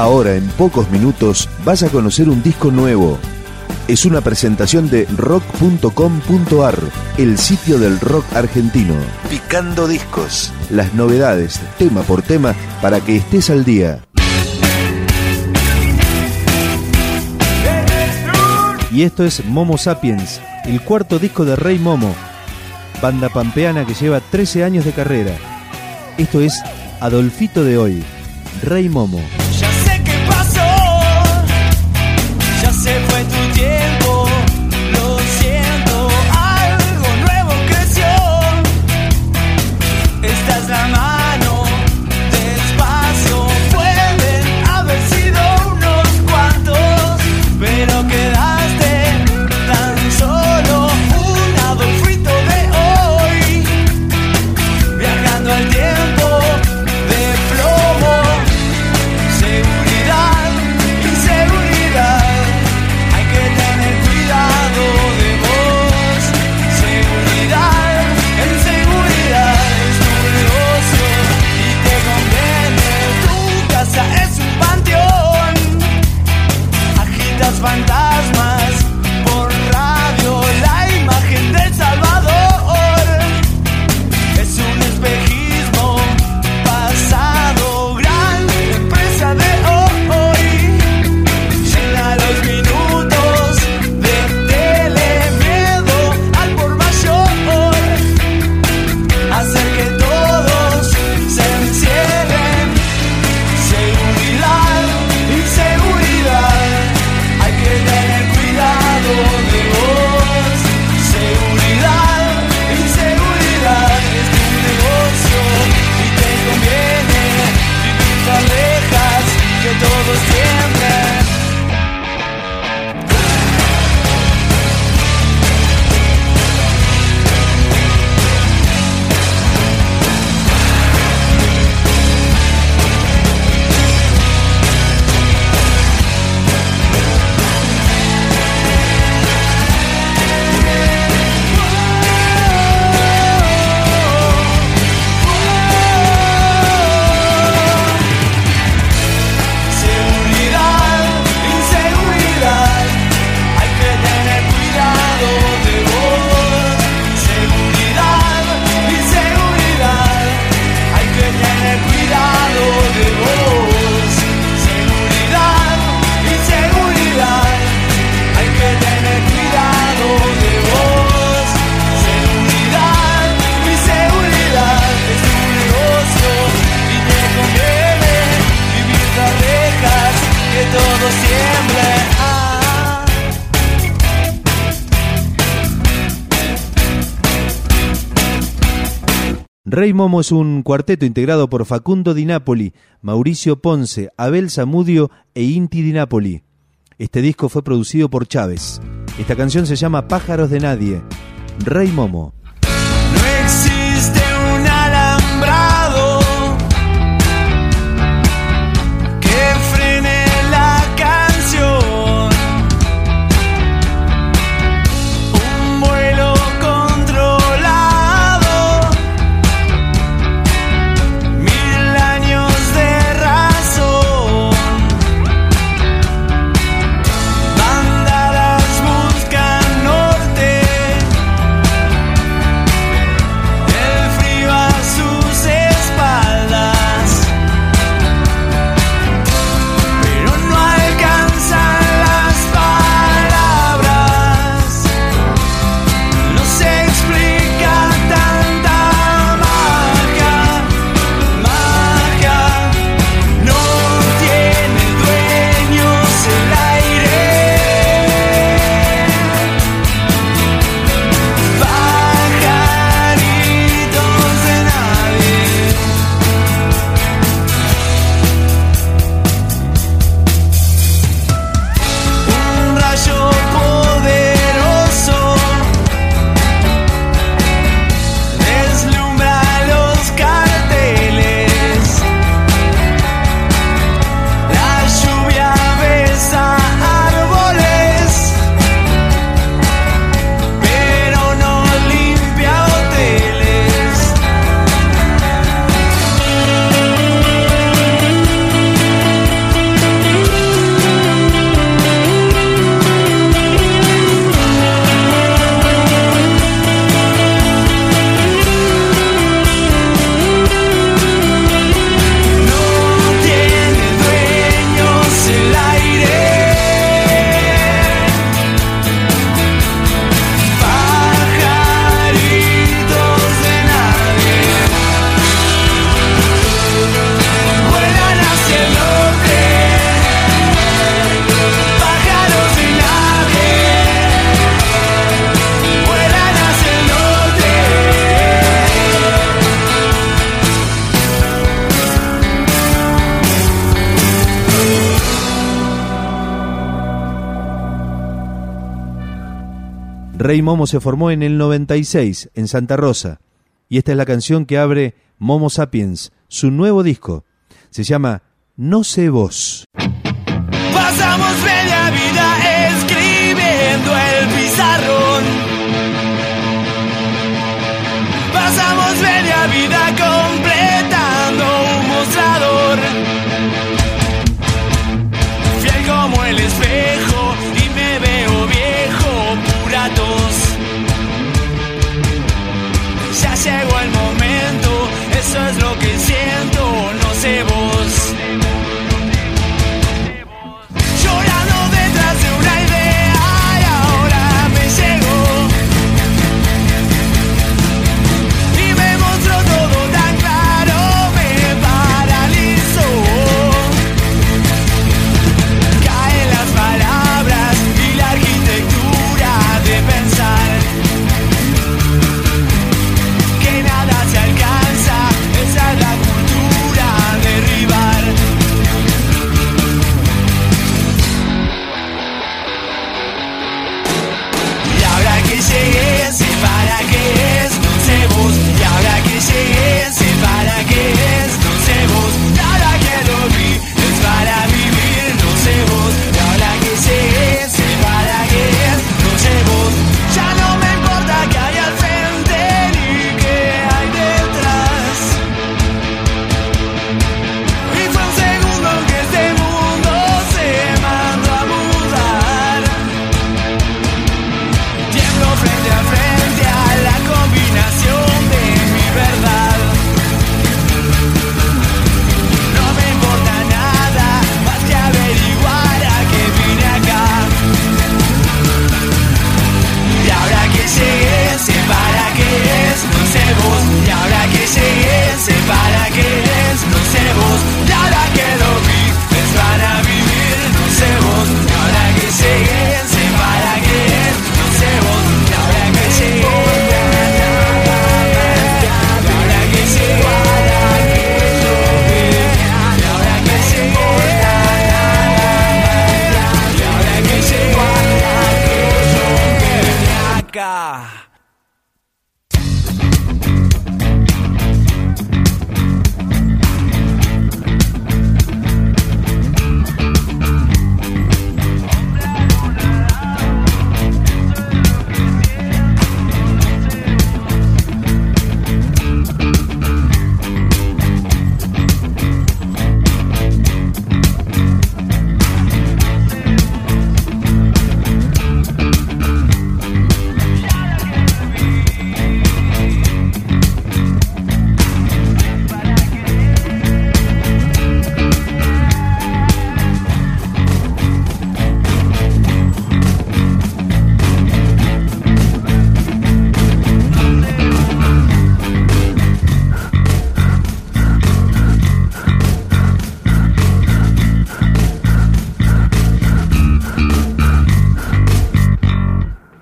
Ahora, en pocos minutos, vas a conocer un disco nuevo. Es una presentación de rock.com.ar, el sitio del rock argentino. Picando discos. Las novedades, tema por tema, para que estés al día. Y esto es Momo Sapiens, el cuarto disco de Rey Momo, banda pampeana que lleva 13 años de carrera. Esto es Adolfito de hoy, Rey Momo. Rey Momo es un cuarteto integrado por Facundo Di Napoli, Mauricio Ponce, Abel Zamudio e Inti Di Napoli. Este disco fue producido por Chávez. Esta canción se llama Pájaros de Nadie. Rey Momo. Rey Momo se formó en el 96 en Santa Rosa y esta es la canción que abre Momo Sapiens, su nuevo disco. Se llama No sé vos. Pasamos media vida escribiendo el pizarrón. Pasamos media vida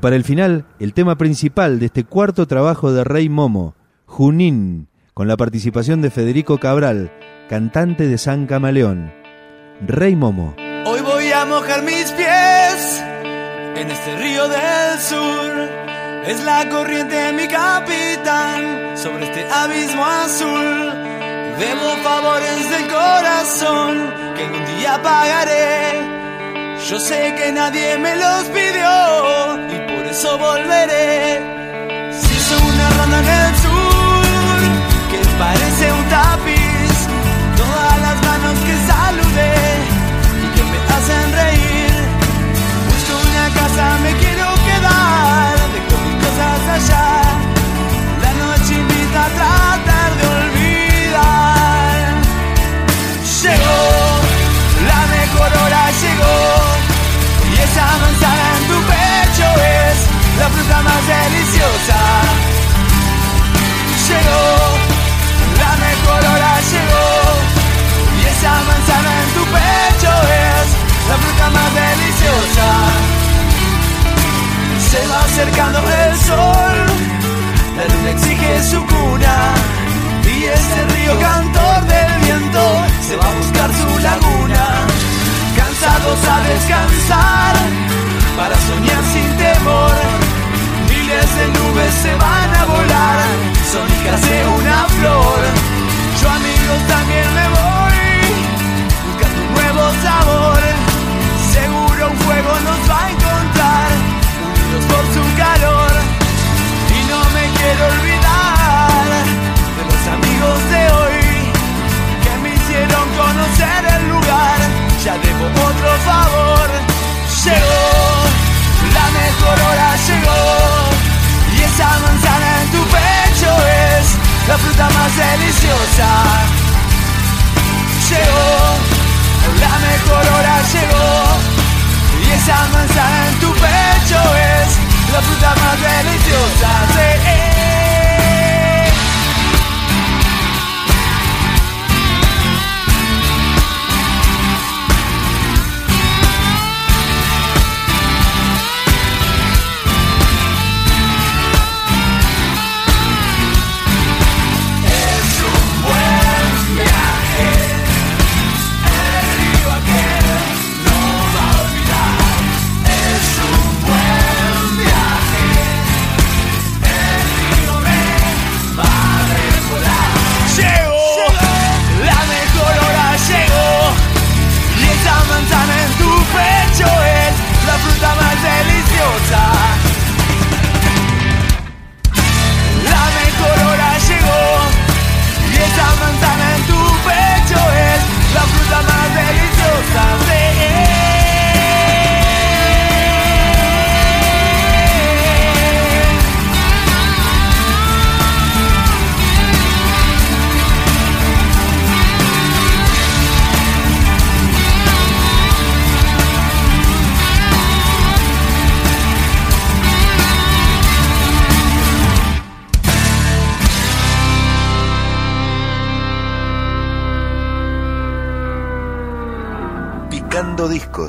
Y para el final, el tema principal de este cuarto trabajo de Rey Momo, Junín, con la participación de Federico Cabral, cantante de San Camaleón. Rey Momo. Hoy voy a mojar mis pies en este río del sur. Es la corriente de mi capitán sobre este abismo azul. Debo favores del corazón que algún día pagaré. Yo sé que nadie me los pidió. cercano. a fruta mais deliciosa.